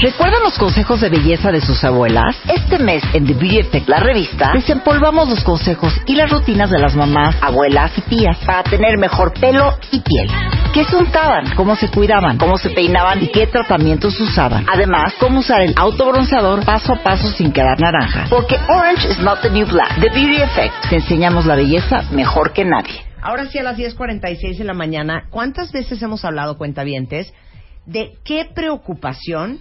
¿Recuerdan los consejos de belleza de sus abuelas? Este mes en The Beauty Effect, la revista, desempolvamos los consejos y las rutinas de las mamás, abuelas y tías para tener mejor pelo y piel. ¿Qué se untaban? ¿Cómo se cuidaban? ¿Cómo se peinaban? ¿Y qué tratamientos usaban? Además, cómo usar el autobronceador paso a paso sin quedar naranja. Porque orange is not the new black. The Beauty Effect. Te enseñamos la belleza mejor que nadie. Ahora sí, a las 10.46 de la mañana, ¿cuántas veces hemos hablado, cuentavientes, de qué preocupación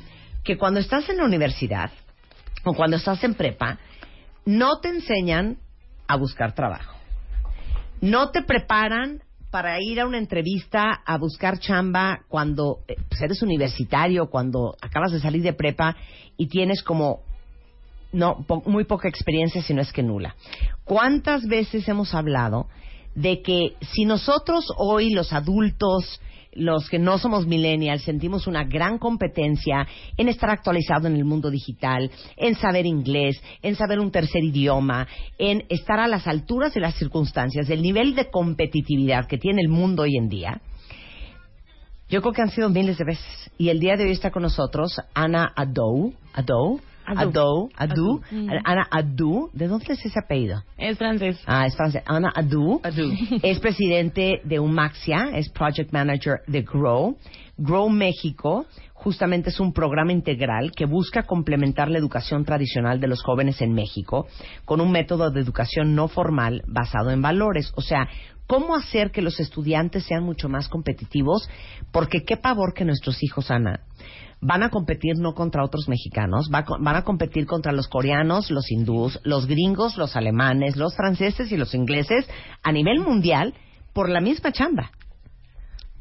que cuando estás en la universidad o cuando estás en prepa, no te enseñan a buscar trabajo? No te preparan para ir a una entrevista a buscar chamba cuando eh, pues, eres universitario, cuando acabas de salir de prepa y tienes como no muy poca experiencia, si no es que nula. ¿Cuántas veces hemos hablado de que si nosotros hoy los adultos, los que no somos millennials, sentimos una gran competencia en estar actualizado en el mundo digital, en saber inglés, en saber un tercer idioma, en estar a las alturas de las circunstancias, del nivel de competitividad que tiene el mundo hoy en día, yo creo que han sido miles de veces. Y el día de hoy está con nosotros Ana Adou. Adou. Adou. Adou. Mm. Ana Adou. ¿De dónde es ese apellido? Es francés. Ah, es francés. Ana Adou. Es presidente de Umaxia, es project manager de Grow. Grow México justamente es un programa integral que busca complementar la educación tradicional de los jóvenes en México con un método de educación no formal basado en valores. O sea, ¿cómo hacer que los estudiantes sean mucho más competitivos? Porque qué pavor que nuestros hijos, Ana, van a competir no contra otros mexicanos, va a co- van a competir contra los coreanos, los hindús, los gringos, los alemanes, los franceses y los ingleses a nivel mundial por la misma chamba.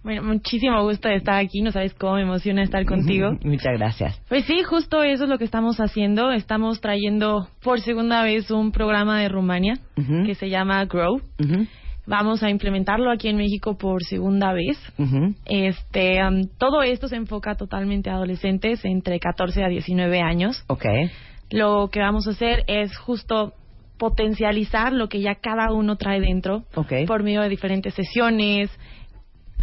Bueno, muchísimo gusto de estar aquí. No sabes cómo me emociona estar contigo. Muchas gracias. Pues sí, justo eso es lo que estamos haciendo. Estamos trayendo por segunda vez un programa de Rumania que se llama Grow. Vamos a implementarlo aquí en México por segunda vez. ujú. Este, todo esto se enfoca totalmente a adolescentes entre 14 a 19 años. Ok. Lo que vamos a hacer es justo potencializar lo que ya cada uno trae dentro por medio de diferentes sesiones,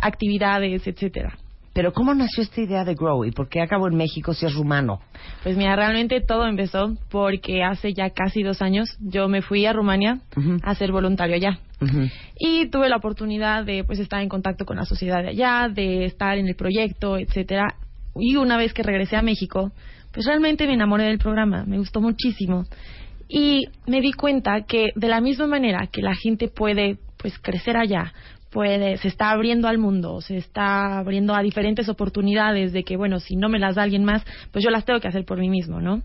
actividades, etcétera. Pero ¿cómo nació esta idea de Grow y por qué acabó en México si es rumano? Pues mira, realmente todo empezó porque hace ya casi dos años yo me fui a Rumania a ser voluntario allá. Y tuve la oportunidad de pues estar en contacto con la sociedad de allá, de estar en el proyecto, etcétera. Y una vez que regresé a México, pues realmente me enamoré del programa, me gustó muchísimo. Y me di cuenta que de la misma manera que la gente puede pues crecer allá, puede se está abriendo al mundo, se está abriendo a diferentes oportunidades de que bueno, si no me las da alguien más, pues yo las tengo que hacer por mí mismo, ¿no?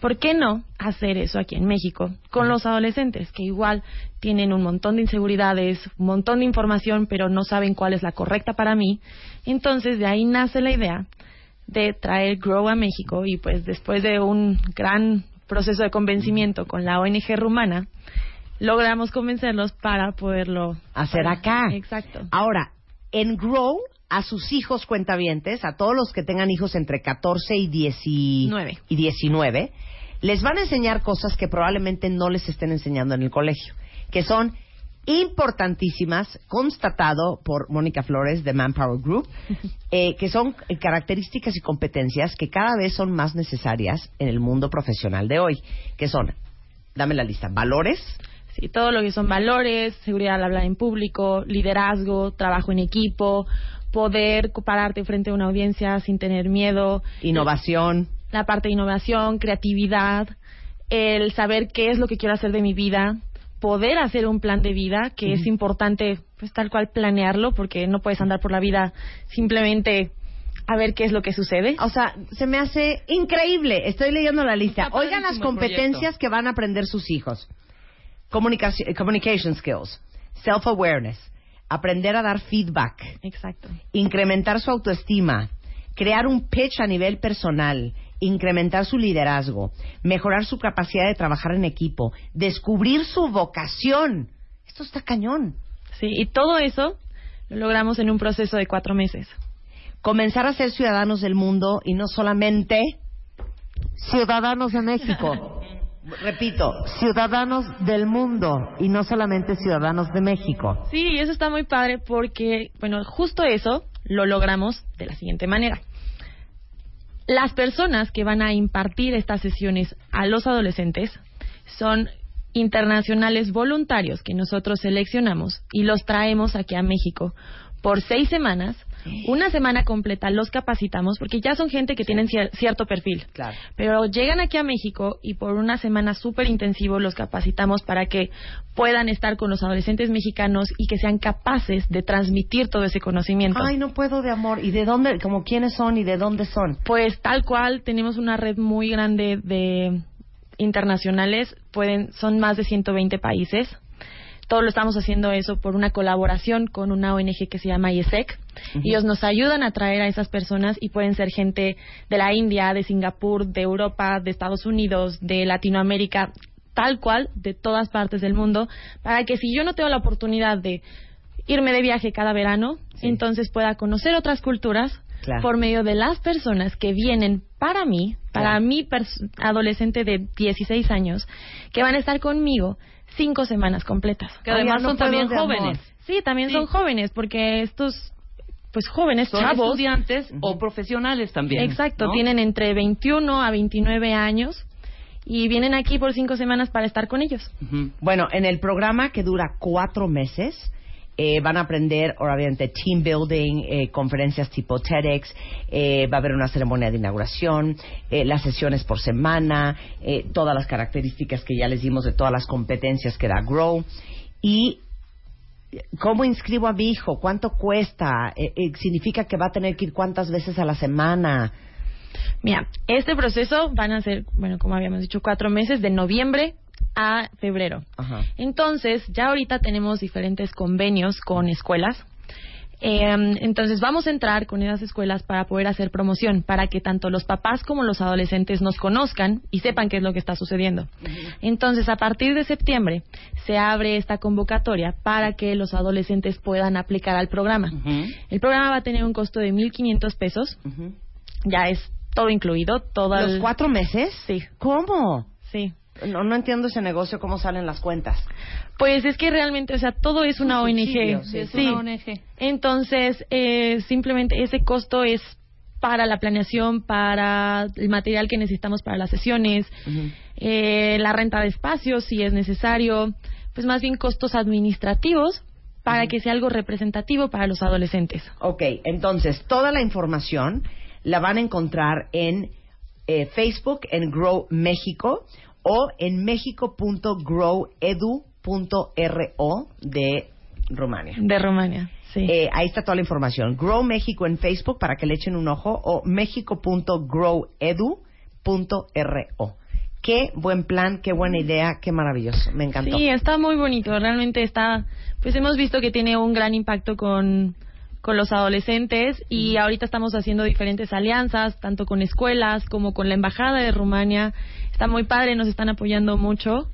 ¿Por qué no hacer eso aquí en México con los adolescentes que igual tienen un montón de inseguridades, un montón de información, pero no saben cuál es la correcta para mí? Entonces de ahí nace la idea de traer Grow a México y pues después de un gran proceso de convencimiento con la ONG rumana, logramos convencerlos para poderlo Hacer para- acá. Exacto. Ahora, en Grow, a sus hijos cuentavientes, a todos los que tengan hijos entre 14 y, 10 Nueve. y 19, les van a enseñar cosas que probablemente no les estén enseñando en el colegio, que son importantísimas, constatado por Mónica Flores de Manpower Group, eh, que son características y competencias que cada vez son más necesarias en el mundo profesional de hoy, que son, dame la lista, valores, Sí, todo lo que son valores, seguridad al hablar en público, liderazgo, trabajo en equipo, poder pararte frente a una audiencia sin tener miedo, innovación, la parte de innovación, creatividad, el saber qué es lo que quiero hacer de mi vida, poder hacer un plan de vida, que es importante, pues tal cual planearlo, porque no puedes andar por la vida simplemente a ver qué es lo que sucede. O sea, se me hace increíble. Estoy leyendo la lista. Oigan las competencias proyecto. que van a aprender sus hijos. Comunicaci- communication skills, self-awareness, aprender a dar feedback, Exacto. incrementar su autoestima, crear un pitch a nivel personal, incrementar su liderazgo, mejorar su capacidad de trabajar en equipo, descubrir su vocación. Esto está cañón. Sí, y todo eso lo logramos en un proceso de cuatro meses. Comenzar a ser ciudadanos del mundo y no solamente ciudadanos de México. Repito, ciudadanos del mundo y no solamente ciudadanos de México. Sí, y eso está muy padre porque, bueno, justo eso lo logramos de la siguiente manera. Las personas que van a impartir estas sesiones a los adolescentes son internacionales voluntarios que nosotros seleccionamos y los traemos aquí a México por seis semanas. Una semana completa los capacitamos porque ya son gente que tienen cier- cierto perfil. Claro. Pero llegan aquí a México y por una semana súper intensivo los capacitamos para que puedan estar con los adolescentes mexicanos y que sean capaces de transmitir todo ese conocimiento. Ay, no puedo de amor. ¿Y de dónde, como quiénes son y de dónde son? Pues tal cual, tenemos una red muy grande de internacionales, pueden son más de 120 países. Todo lo estamos haciendo eso por una colaboración con una ONG que se llama IESEC. Ellos nos ayudan a traer a esas personas y pueden ser gente de la India, de Singapur, de Europa, de Estados Unidos, de Latinoamérica, tal cual, de todas partes del mundo, para que si yo no tengo la oportunidad de irme de viaje cada verano, entonces pueda conocer otras culturas Claro. por medio de las personas que vienen para mí, para Claro. mi adolescente de 16 años, que van a estar conmigo cinco semanas completas. Que además Ay, no son también jóvenes. Sí, también Sí. son jóvenes, porque estos, pues jóvenes, Son chavos, estudiantes o profesionales también. exacto, ¿no? tienen entre 21 a 29 años y vienen aquí por cinco semanas para estar con ellos. Bueno, en el programa que dura cuatro meses, eh, van a aprender, obviamente, team building, eh, conferencias tipo TEDx, eh, va a haber una ceremonia de inauguración, eh, las sesiones por semana, eh, todas las características que ya les dimos de todas las competencias que da Grow. Y ¿Cómo inscribo a mi hijo? ¿Cuánto cuesta? Eh, ¿Significa que va a tener que ir cuántas veces a la semana? Mira, este proceso van a ser, bueno, como habíamos dicho, cuatro meses de noviembre a febrero. Ajá. Entonces, ya ahorita tenemos diferentes convenios con escuelas. Eh, entonces, vamos a entrar con esas escuelas para poder hacer promoción, para que tanto los papás como los adolescentes nos conozcan y sepan qué es lo que está sucediendo. Entonces, a partir de septiembre, se abre esta convocatoria para que los adolescentes puedan aplicar al programa. El programa va a tener un costo de 1.500 pesos. Ya es todo incluido, todo ¿Los el- cuatro meses? Sí. ¿Cómo? Sí. No, no entiendo ese negocio, cómo salen las cuentas. Pues es que realmente, o sea, todo es una Un ONG. subsidio, sí, Es Sí. una ONG. Entonces, eh, simplemente ese costo es para la planeación, para el material que necesitamos para las sesiones, eh, la renta de espacios si es necesario, pues más bien costos administrativos para que sea algo representativo para los adolescentes. Ok, entonces toda la información la van a encontrar en eh, Facebook, en Grow México o en mexico.growedu.ro de Rumania. De Rumania, sí. Eh, ahí está toda la información. Grow México en Facebook para que le echen un ojo o mexico.growedu.ro. Qué buen plan, qué buena idea, qué maravilloso. Me encantó. Sí, está muy bonito. Realmente está, pues hemos visto que tiene un gran impacto con, con los adolescentes y ahorita estamos haciendo diferentes alianzas, tanto con escuelas como con la Embajada de Rumania. Está muy padre, nos están apoyando mucho.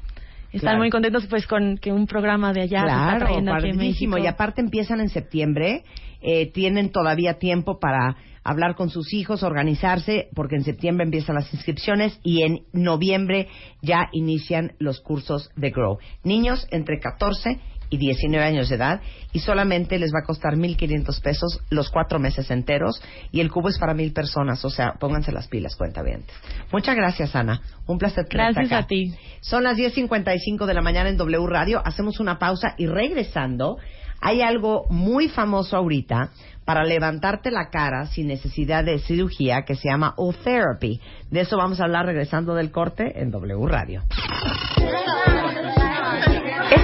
Están Claro. muy contentos pues con que un programa de allá se está Claro, trayendo aquí en padrísimo. México. Y aparte empiezan en septiembre, eh, tienen todavía tiempo para hablar con sus hijos, organizarse, porque en septiembre empiezan las inscripciones y en noviembre ya inician los cursos de Grow. Niños entre 14 y 19 años de edad y solamente les va a costar 1.500 pesos los cuatro meses enteros y el cubo es para mil personas, o sea, pónganse las pilas, cuenta bien. Muchas gracias, Ana. Un placer tenerte Gracias acá. a ti. Son las 10.55 de la mañana en W Radio. Hacemos una pausa y regresando, hay algo muy famoso ahorita para levantarte la cara sin necesidad de cirugía que se llama O-Therapy. De eso vamos a hablar regresando del corte en W Radio.